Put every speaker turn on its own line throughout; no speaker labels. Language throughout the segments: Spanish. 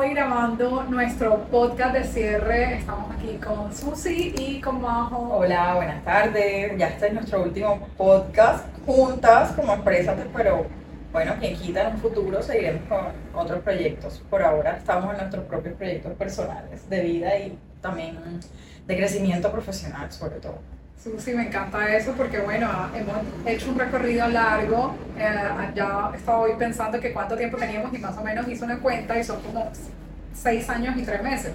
hoy grabando nuestro podcast de cierre. Estamos aquí con Susi y con Majo.
Hola, buenas tardes. Ya este es nuestro último podcast juntas como empresa, pero bueno, quien quita en un futuro seguiremos con otros proyectos. Por ahora estamos en nuestros propios proyectos personales de vida y también de crecimiento profesional sobre todo.
Sí, me encanta eso porque, bueno, hemos hecho un recorrido largo. Eh, ya estaba hoy pensando que cuánto tiempo teníamos y más o menos hice una cuenta y son como seis años y tres meses.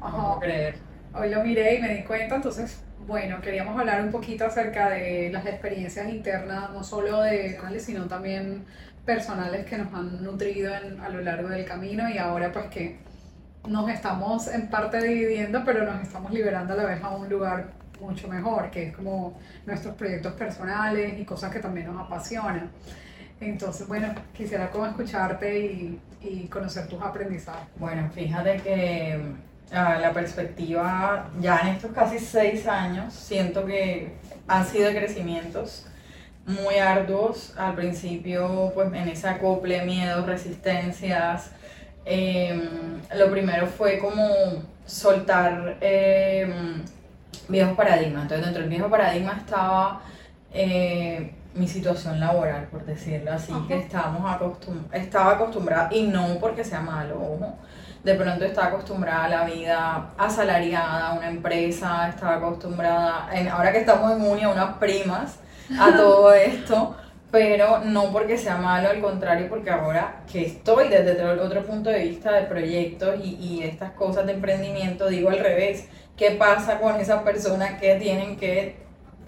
Wow. creer.
Hoy lo miré y me di cuenta, entonces, bueno, queríamos hablar un poquito acerca de las experiencias internas, no solo de sino también personales que nos han nutrido a lo largo del camino y ahora pues que nos estamos en parte dividiendo, pero nos estamos liberando a la vez a un lugar mucho mejor, que es como nuestros proyectos personales y cosas que también nos apasionan. Entonces, bueno, quisiera como escucharte y, conocer tus aprendizajes.
Bueno, fíjate que ah, la perspectiva ya en estos casi seis años siento que han sido crecimientos muy arduos. Al principio, pues en ese acople, miedos, resistencias. Em, lo primero fue como soltar em, viejos paradigmas. Entonces, dentro del viejo paradigma estaba eh, mi situación laboral, por decirlo así, que estábamos acostum estaba acostumbrada, y no porque sea malo, ojo, de pronto estaba acostumbrada a la vida asalariada, a una empresa, estaba acostumbrada, en, ahora que estamos en Unia, unas primas, a todo esto, pero no porque sea malo, al contrario, porque ahora que estoy desde otro punto de vista de proyectos y, y estas cosas de emprendimiento, digo al revés, qué pasa con esas personas que tienen que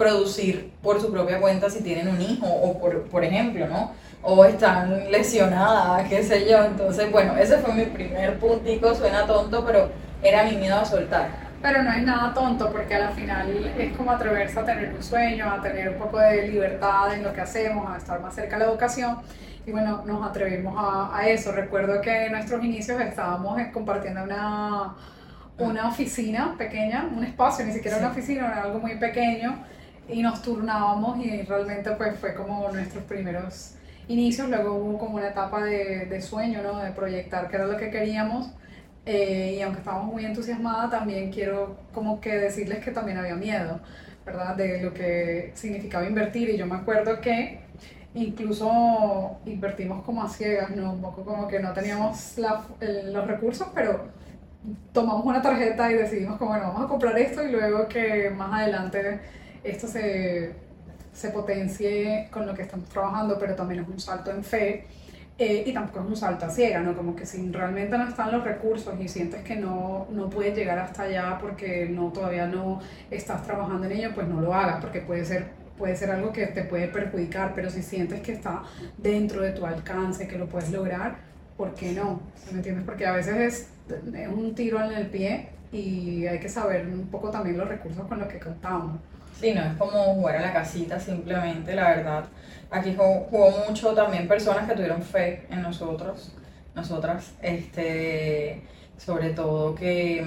producir por su propia cuenta si tienen un hijo o por, por ejemplo, ¿no? O están lesionadas, qué sé yo. Entonces, bueno, ese fue mi primer puntico, suena tonto, pero era mi miedo a soltar.
Pero no es nada tonto porque al final es como atreverse a tener un sueño, a tener un poco de libertad en lo que hacemos, a estar más cerca de la educación. Y bueno, nos atrevimos a, a eso. Recuerdo que en nuestros inicios estábamos compartiendo una una oficina pequeña, un espacio, ni siquiera una oficina, era algo muy pequeño y nos turnábamos y realmente pues fue como nuestros primeros inicios, luego hubo como una etapa de, de sueño, ¿no? de proyectar qué era lo que queríamos eh, y aunque estábamos muy entusiasmadas también quiero como que decirles que también había miedo, ¿verdad? De lo que significaba invertir y yo me acuerdo que incluso invertimos como a ciegas, ¿no? Un poco como que no teníamos los recursos, pero tomamos una tarjeta y decidimos como, bueno, vamos a comprar esto y luego que más adelante esto se, se potencie con lo que estamos trabajando, pero también es un salto en fe. Eh, y tampoco es un salto a ciega, ¿no? Como que si realmente no están los recursos y sientes que no, no puedes llegar hasta allá porque no, todavía no estás trabajando en ello, pues no lo hagas, porque puede ser, puede ser algo que te puede perjudicar, pero si sientes que está dentro de tu alcance, que lo puedes lograr, ¿por qué no? ¿Me entiendes? Porque a veces es es un tiro en el pie y hay que saber un poco también los recursos con los que contamos.
Sí, no es como jugar a la casita simplemente, la verdad. Aquí jugó, mucho también personas que tuvieron fe en nosotros, nosotras, este, sobre todo que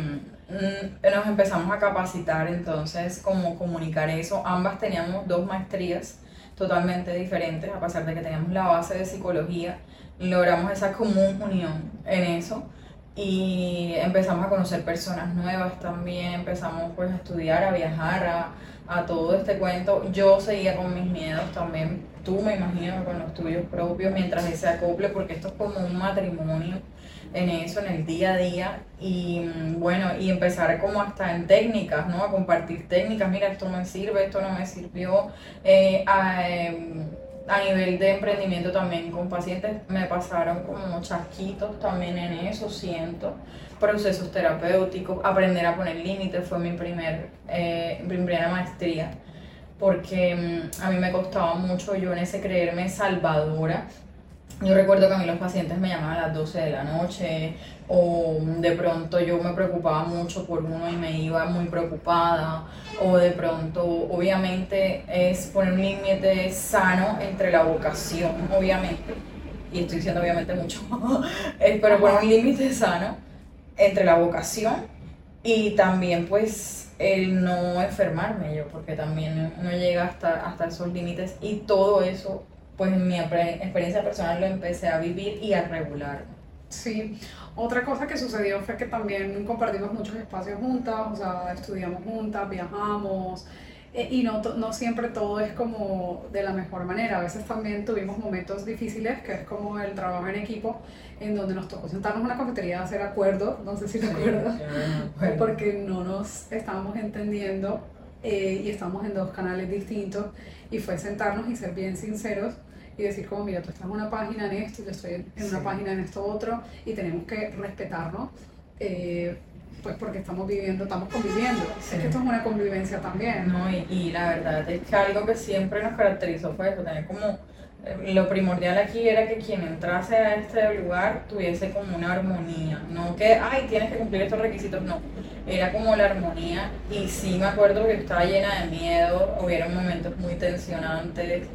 mm, nos empezamos a capacitar, entonces como comunicar eso, ambas teníamos dos maestrías totalmente diferentes, a pesar de que teníamos la base de psicología, logramos esa común unión en eso y empezamos a conocer personas nuevas también, empezamos pues a estudiar, a viajar, a, a, todo este cuento. Yo seguía con mis miedos también, tú me imagino con los tuyos propios, mientras ese acople, porque esto es como un matrimonio en eso, en el día a día, y mm, bueno, y empezar como hasta en técnicas, ¿no? A compartir técnicas, mira, esto me sirve, esto no me sirvió, eh, a, em, a nivel de emprendimiento también con pacientes me pasaron como chasquitos también en eso, siento, procesos terapéuticos, aprender a poner límites fue mi primer, eh, primera maestría, porque mm, a mí me costaba mucho yo en ese creerme salvadora yo recuerdo que a mí los pacientes me llamaban a las 12 de la noche o de pronto yo me preocupaba mucho por uno y me iba muy preocupada o de pronto obviamente es poner un límite sano entre la vocación, obviamente, y estoy diciendo obviamente mucho, pero poner un límite sano entre la vocación y también pues el no enfermarme yo, porque también no llega hasta, hasta esos límites y todo eso pues en mi experiencia personal lo empecé a vivir y a regular.
Sí, otra cosa que sucedió fue que también compartimos muchos espacios juntas, o sea, estudiamos juntas, viajamos, eh, y no, no siempre todo es como de la mejor manera. A veces también tuvimos momentos difíciles, que es como el trabajo en equipo, en donde nos tocó sentarnos en una cafetería a hacer acuerdos, no sé si te acuerdas, porque no nos estábamos entendiendo eh, y estamos en dos canales distintos, y fue sentarnos y ser bien sinceros y decir como, mira, tú estás en una página en esto, yo estoy en una página en esto otro, y tenemos que respetarnos. Eh, pues porque estamos viviendo, estamos conviviendo. Es que esto es una convivencia también.
No, y, y, la verdad es que algo que siempre nos caracterizó fue eso, tener como lo primordial aquí era que quien entrase a este lugar tuviese como una armonía, no que, ay, tienes que cumplir estos requisitos, no, era como la armonía. Y sí me acuerdo que estaba llena de miedo, hubieron momentos muy tensionantes,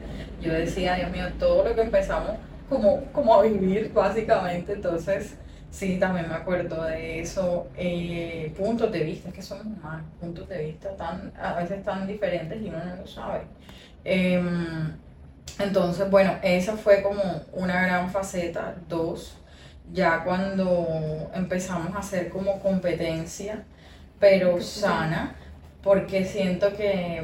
yo decía, Dios mío, todo lo que empezamos como, como a vivir básicamente, entonces sí, también me acuerdo de eso, eh, puntos de vista, es que son humanos, puntos de vista tan, a veces tan diferentes y uno no lo sabe. Em, entonces, bueno, esa fue como una gran faceta. Dos, ya cuando empezamos a hacer como competencia, pero sana, porque siento que,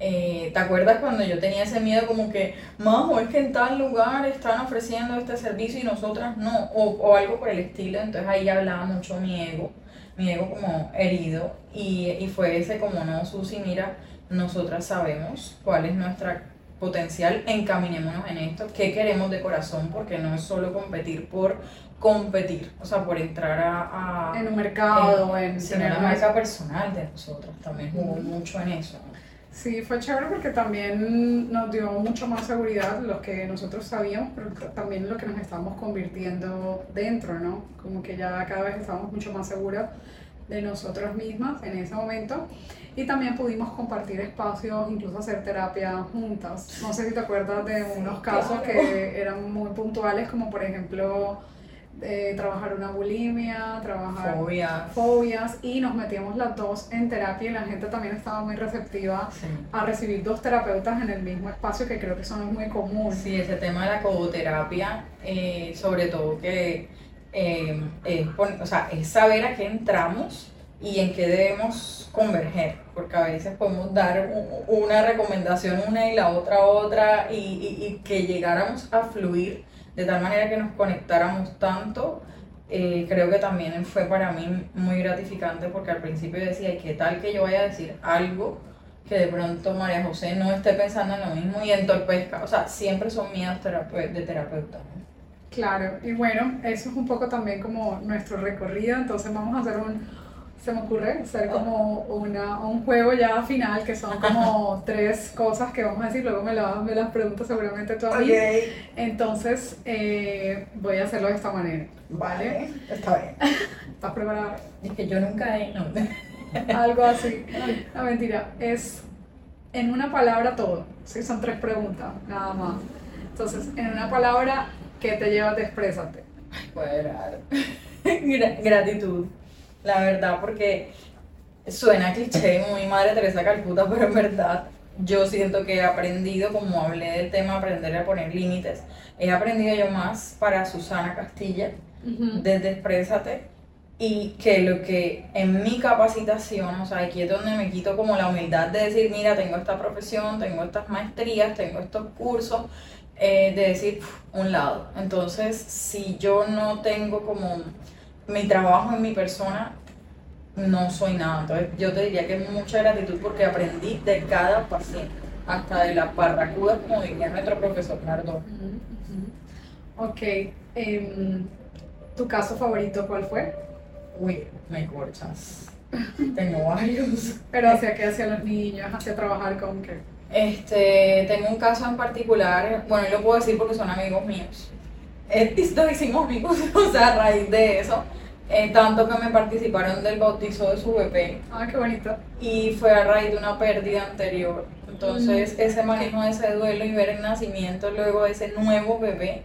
eh, ¿te acuerdas cuando yo tenía ese miedo como que, Majo, es que en tal lugar están ofreciendo este servicio y nosotras no, o, o algo por el estilo? Entonces ahí hablaba mucho mi ego, mi ego como herido, y, y fue ese como, no, Susi, mira, nosotras sabemos cuál es nuestra potencial, encaminémonos en esto, qué queremos de corazón, porque no es solo competir por competir, o sea, por entrar a...
en un mercado, en,
en tener la marca personal de nosotros, también jugó mucho en eso.
Sí, fue chévere porque también nos dio mucho más seguridad lo que nosotros sabíamos, pero también lo que nos estamos convirtiendo dentro, ¿no? Como que ya cada vez estamos mucho más seguras de nosotros mismas en ese momento y también pudimos compartir espacios, incluso hacer terapia juntas. No sé si te acuerdas de unos casos que eran muy puntuales, como por ejemplo eh, trabajar una bulimia, trabajar
fobias.
fobias y nos metíamos las dos en terapia y la gente también estaba muy receptiva a recibir dos terapeutas en el mismo espacio que creo que eso no es muy común.
Sí, ese tema de la codoterapia, eh, sobre todo que eh, es, o sea, es saber a qué entramos y en qué debemos converger, porque a veces podemos dar una recomendación una y la otra otra y, y, que llegáramos a fluir de tal manera que nos conectáramos tanto. Eh, creo que también fue para mí muy gratificante porque al principio decía, ¿y qué tal que yo vaya a decir algo que de pronto María José no esté pensando en lo mismo y entorpezca? O sea, siempre son miedos de terapeuta.
Claro, y bueno, eso es un poco también como nuestro recorrido, entonces vamos a hacer un, se me ocurre hacer como una, un juego ya final, que son como tres cosas que vamos a decir, luego me, me las preguntas seguramente tú a mí. Entonces, eh, voy a hacerlo de esta manera. ¿Vale?
Está bien.
¿Estás preparada?
Es que yo nunca he... No.
Algo así. No, mentira. Es en una palabra todo. Sí, son tres preguntas, nada más. Entonces, en una palabra, ¿qué te lleva de expresarte?
Bueno, gratitud la verdad, porque suena cliché, muy madre Teresa Calcuta, pero en verdad yo siento que he aprendido, como hablé del tema, aprender a poner límites, he aprendido yo más para Susana Castilla, desde Exprésate, y que lo que en mi capacitación, o sea, aquí es donde me quito como la humildad de decir, mira, tengo esta profesión, tengo estas maestrías, tengo estos cursos, eh, de decir, un lado. Entonces, si yo no tengo como mi trabajo en mi persona, no soy nada. Entonces yo te diría que es mucha gratitud porque aprendí de cada paciente, hasta de la barracuda, como diría nuestro profesor Nardo.
Ok, em, ¿tu caso favorito cuál fue?
Uy, me corchas. tengo varios.
¿Pero hacia qué? ¿Hacia los niños? ¿Hacia trabajar con qué?
Este, tengo un caso en particular, bueno, lo puedo decir porque son amigos míos. Eh, nos hicimos amigos, o sea, a raíz de eso. Eh, tanto que me participaron del bautizo de su bebé.
Ah, qué bonito.
Y fue a raíz de una pérdida anterior. Entonces, mm. ese manejo de ese duelo y ver el nacimiento luego de ese nuevo bebé,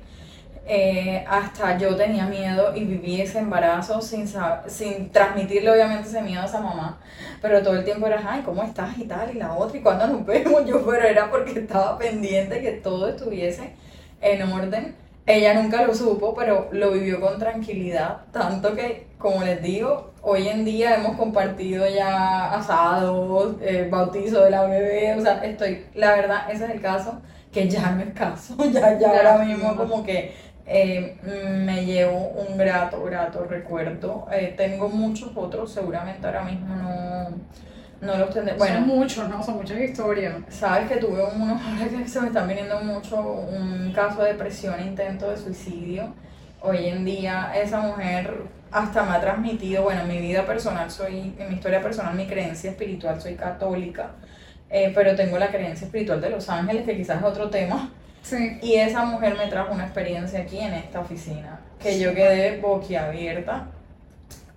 eh, hasta yo tenía miedo y viví ese embarazo sin, sin transmitirle obviamente ese miedo a esa mamá. Pero todo el tiempo era, ay, ¿cómo estás? Y tal, y la otra, y cuando nos vemos yo, pero era porque estaba pendiente que todo estuviese en orden. Ella nunca lo supo, pero lo vivió con tranquilidad, tanto que, como les digo, hoy en día hemos compartido ya asados, eh, bautizo de la bebé, o sea, estoy, la verdad, ese es el caso, que ya no es caso, ya, ya ahora mismo como que eh, me llevo un grato, grato recuerdo. Eh, tengo muchos otros, seguramente ahora mismo no no los tendré.
Bueno, son muchos, ¿no? Son muchas historias.
Sabes que tuve unos, que se me están viniendo mucho, un caso de depresión, intento de suicidio. Hoy en día esa mujer hasta me ha transmitido, bueno, en mi vida personal soy, en mi historia personal, mi creencia espiritual, soy católica, eh, pero tengo la creencia espiritual de los ángeles, que quizás es otro tema.
Sí.
Y esa mujer me trajo una experiencia aquí en esta oficina, que yo quedé boquiabierta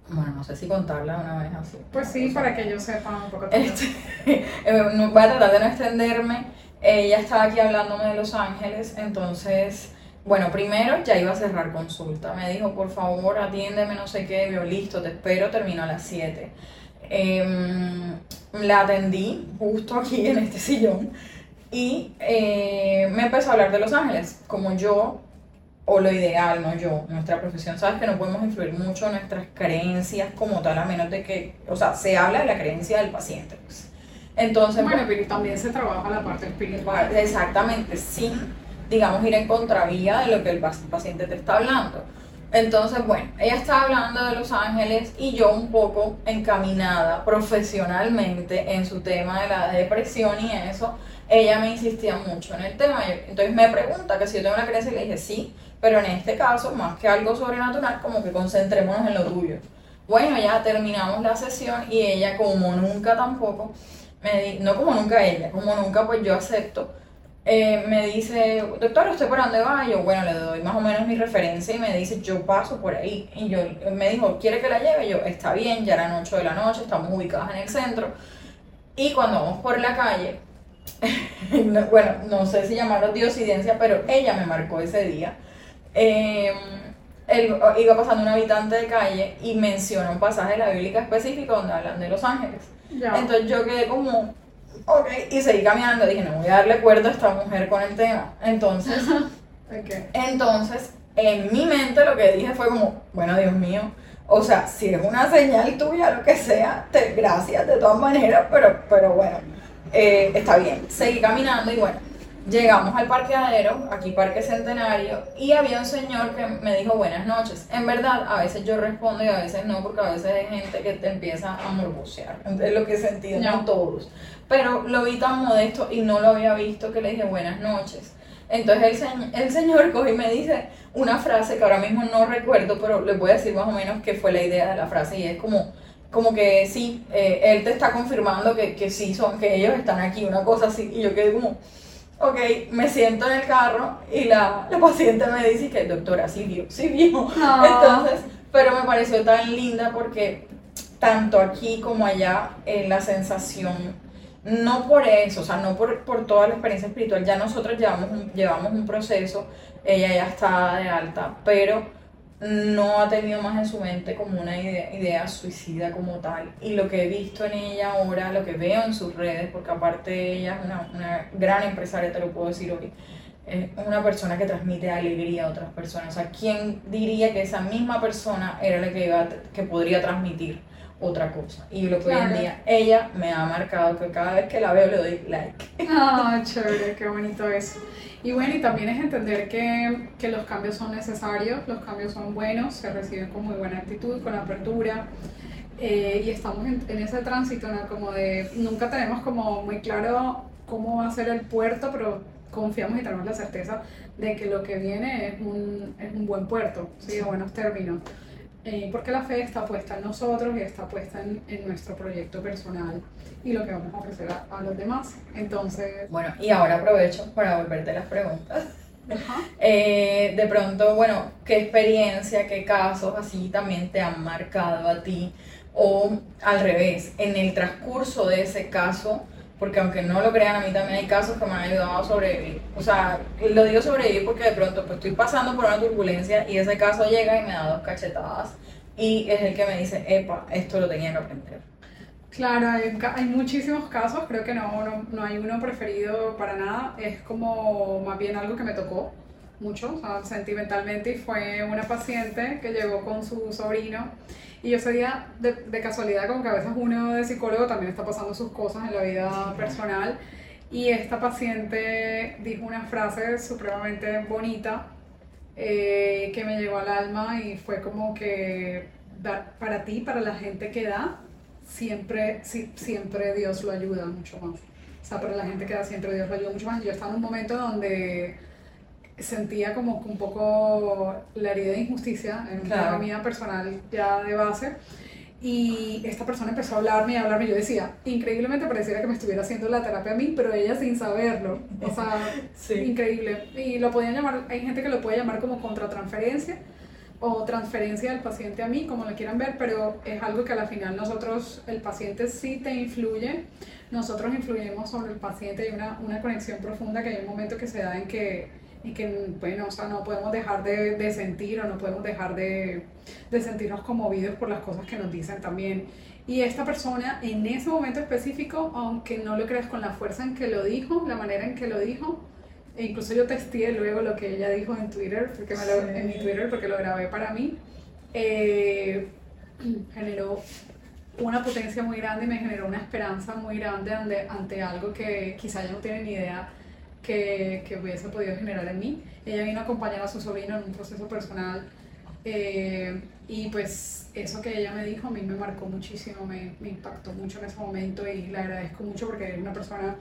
bueno, no sé si contarla una vez así.
Pues sí, para que yo sepa un poco.
Este, eh, voy a tratar de no extenderme. Ella estaba aquí hablándome de Los Ángeles, entonces, bueno, primero ya iba a cerrar consulta. Me dijo, por favor, atiéndeme, no sé qué. Yo, listo, te espero, termino a las 7. Em, la atendí justo aquí en este sillón y eh, me empezó a hablar de Los Ángeles. Como yo o lo ideal, no yo, nuestra profesión, sabes que no podemos influir mucho en nuestras creencias como tal, a menos de que, o sea, se habla de la creencia del paciente. Pues. Entonces,
bueno, pero también se trabaja la parte espiritual.
Exactamente, sin, digamos, ir en contravía de lo que el paciente te está hablando. Entonces, bueno, ella está hablando de Los Ángeles y yo un poco encaminada profesionalmente en su tema de la depresión y eso, ella me insistía mucho en el tema. Entonces me pregunta que si yo tengo una creencia y le dije sí, pero en este caso, más que algo sobrenatural, como que concentrémonos en lo tuyo. Bueno, ya terminamos la sesión y ella, como nunca tampoco, me di, no como nunca ella, como nunca pues yo acepto, eh, me dice, doctor, ¿usted por dónde va? Y yo, bueno, le doy más o menos mi referencia y me dice, yo paso por ahí. Y yo, me dijo, ¿quiere que la lleve? yo, está bien, ya eran 8 de la noche, estamos ubicadas en el centro. Y cuando vamos por la calle, bueno, no sé si llamarlo diosidencia, pero ella me marcó ese día. Eh, él iba pasando un habitante de calle y menciona un pasaje de la Biblia específico donde hablan de los ángeles. Entonces yo quedé como, ok, y seguí caminando, dije, no voy a darle cuerda a esta mujer con el tema. Entonces, entonces, en mi mente lo que dije fue como, bueno, Dios mío, o sea, si es una señal tuya, lo que sea, te, gracias de todas maneras, pero, pero bueno, eh, está bien. Seguí caminando y bueno, Llegamos al parqueadero, aquí Parque Centenario, y había un señor que me dijo buenas noches. En verdad, a veces yo respondo y a veces no, porque a veces hay gente que te empieza a morbosear. Es lo que he sentido, no todos. Pero lo vi tan modesto y no lo había visto que le dije buenas noches. Entonces el, el señor coge y me dice una frase que ahora mismo no recuerdo, pero les voy a decir más o menos qué fue la idea de la frase y es como, como que sí, eh, él te está confirmando que, que sí son, que ellos están aquí, una cosa así, y yo quedé como Ok, me siento en el carro y la, la paciente me dice que doctora, sí vio, sí vio. Entonces, pero me pareció tan linda porque tanto aquí como allá eh, la sensación, no por eso, o sea, no por, por toda la experiencia espiritual, ya nosotros llevamos un, llevamos un proceso, ella ya está de alta, pero no ha tenido más en su mente como una idea, suicida como tal. Y lo que he visto en ella ahora, lo que veo en sus redes, porque aparte ella es una, una gran empresaria, te lo puedo decir hoy, es una persona que transmite alegría a otras personas. O sea, ¿quién diría que esa misma persona era la que, iba que podría transmitir otra cosa? Y lo que hoy en día ella me ha marcado que cada vez que la veo le doy like.
Ah, chévere, qué bonito eso. Y bueno, y también es entender que, que, los cambios son necesarios, los cambios son buenos, se reciben con muy buena actitud, con apertura. Eh, y estamos en, en, ese tránsito, ¿no? Como de, nunca tenemos como muy claro cómo va a ser el puerto, pero confiamos y tenemos la certeza de que lo que viene es un, es un buen puerto, ¿sí? a buenos términos. Eh, porque la fe está puesta en nosotros y está puesta en, en nuestro proyecto personal y lo que vamos a ofrecer a, los demás. Entonces...
Bueno, y ahora aprovecho para volverte las preguntas. Eh, de pronto, bueno, ¿qué experiencia, qué casos así también te han marcado a ti? O al revés, en el transcurso de ese caso, porque aunque no lo crean, a mí también hay casos que me han ayudado a sobrevivir. O sea, lo digo sobrevivir porque de pronto pues, estoy pasando por una turbulencia y ese caso llega y me da dos cachetadas y es el que me dice, epa, esto lo tenía que aprender.
Claro, hay, hay muchísimos casos, creo que no, no, no, hay uno preferido para nada, es como más bien algo que me tocó, mucho, o sea, sentimentalmente, y fue una paciente que llegó con su sobrino. Y yo ese de, de casualidad, como que a veces uno de psicólogo también está pasando sus cosas en la vida personal. Y esta paciente dijo una frase supremamente bonita eh, que me llegó al alma y fue como que para ti, para la gente que da, siempre, siempre Dios lo ayuda mucho más. O sea, para la gente que da siempre Dios lo ayuda mucho más. Yo estaba en un momento donde sentía como un poco la herida de injusticia en claro. mía personal ya de base. Y esta persona empezó a hablarme y a hablarme. Yo decía, increíblemente pareciera que me estuviera haciendo la terapia a mí, pero ella sin saberlo. O sea, increíble. Y lo podían llamar, hay gente que lo puede llamar como contratransferencia o transferencia del paciente a mí, como lo quieran ver, pero es algo que a la final nosotros, el paciente sí te influye, nosotros influimos sobre el paciente, hay una, una conexión profunda que hay un momento que se da en que, y que bueno, o sea, no podemos dejar de, de sentir o no podemos dejar de, de sentirnos conmovidos por las cosas que nos dicen también. Y esta persona en ese momento específico, aunque no lo creas con la fuerza en que lo dijo, la manera en que lo dijo, e incluso yo testé luego lo que ella dijo en Twitter, porque me lo, en mi Twitter, porque lo grabé para mí. Eh, generó una potencia muy grande y me generó una esperanza muy grande ante, ante algo que quizá ella no tiene ni idea que, que, hubiese podido generar en mí. Ella vino a acompañar a su sobrino en un proceso personal eh, y pues eso que ella me dijo a mí me marcó muchísimo, me, me impactó mucho en ese momento y le agradezco mucho porque es una persona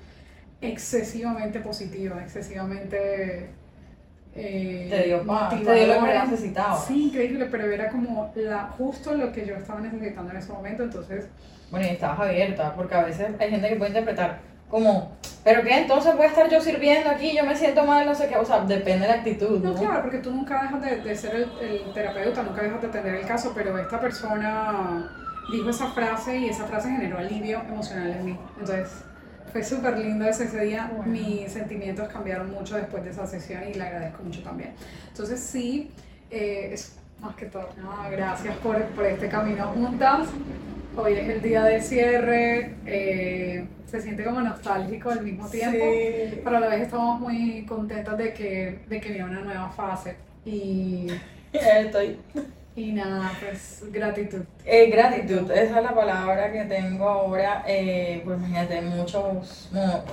excesivamente positiva, excesivamente...
Eh, te dio paz, te dio lo que necesitaba.
Sí, increíble, pero era como la, justo lo que yo estaba necesitando en ese momento, entonces...
Bueno, y estabas abierta, porque a veces hay gente que puede interpretar como, ¿pero qué? Entonces voy a estar yo sirviendo aquí, yo me siento mal, no sé qué, o sea, depende de la actitud.
No, claro, porque tú nunca dejas de, de ser el, el, terapeuta, nunca dejas de tener el caso, pero esta persona dijo esa frase y esa frase generó alivio emocional en mí. Entonces, fue súper lindo ese, día. Mis sentimientos cambiaron mucho después de esa sesión y le agradezco mucho también. Entonces sí, eh, es más que todo, gracias por, por, este camino juntas. Hoy es el día de cierre, eh, se siente como nostálgico al mismo tiempo, pero a la vez estamos muy contentas de que, de que viene una nueva fase. Y
estoy
y nada, pues gratitud.
Eh, gratitud, esa es la palabra que tengo ahora. Eh, pues imagínate, muchos,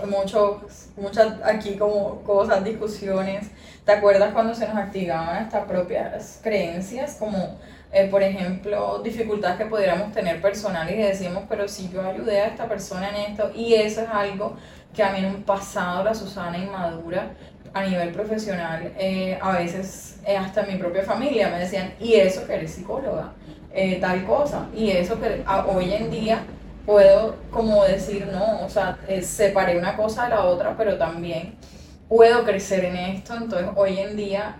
muchos, muchas aquí como cosas, discusiones. ¿Te acuerdas cuando se nos activaban estas propias creencias? Como, eh, por ejemplo, dificultades que pudiéramos tener personales y decimos, pero si yo ayudé a esta persona en esto, y eso es algo que a mí en un pasado la Susana inmadura a nivel profesional, eh, a veces eh, hasta mi propia familia me decían, y eso que eres psicóloga, tal cosa, y eso que hoy en día puedo como decir, no, o sea, separé una cosa de la otra, pero también puedo crecer en esto, entonces hoy en día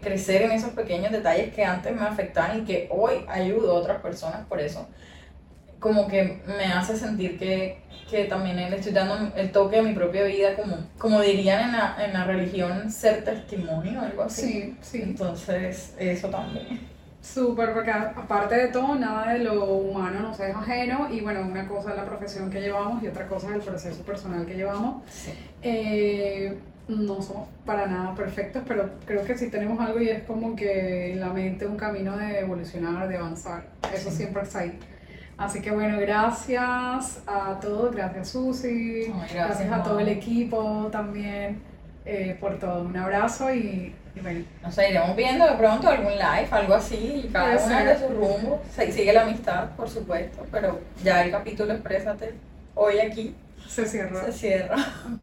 crecer en esos pequeños detalles que antes me afectaban y que hoy ayudo a otras personas por eso, como que me hace sentir que que también le estoy dando el toque a mi propia vida, como, como dirían en la, en la religión, ser testimonio, algo así.
Sí, sí.
Entonces, eso también.
Súper, porque aparte de todo, nada de lo humano nos es ajeno y bueno, una cosa es la profesión que llevamos y otra cosa es el proceso personal que llevamos. Eh, no somos para nada perfectos, pero creo que sí tenemos algo y es como que en la mente un camino de evolucionar, de avanzar. Eso siempre está ahí. Así que bueno, gracias a todos, gracias Susi, gracias, a todo el equipo también eh, por todo. Un abrazo y, bueno.
Nos iremos viendo de pronto algún live, algo así, y cada uno de su rumbo. Se sigue la amistad, por supuesto, pero ya el capítulo Exprésate hoy aquí
se cierra.
Se cierra.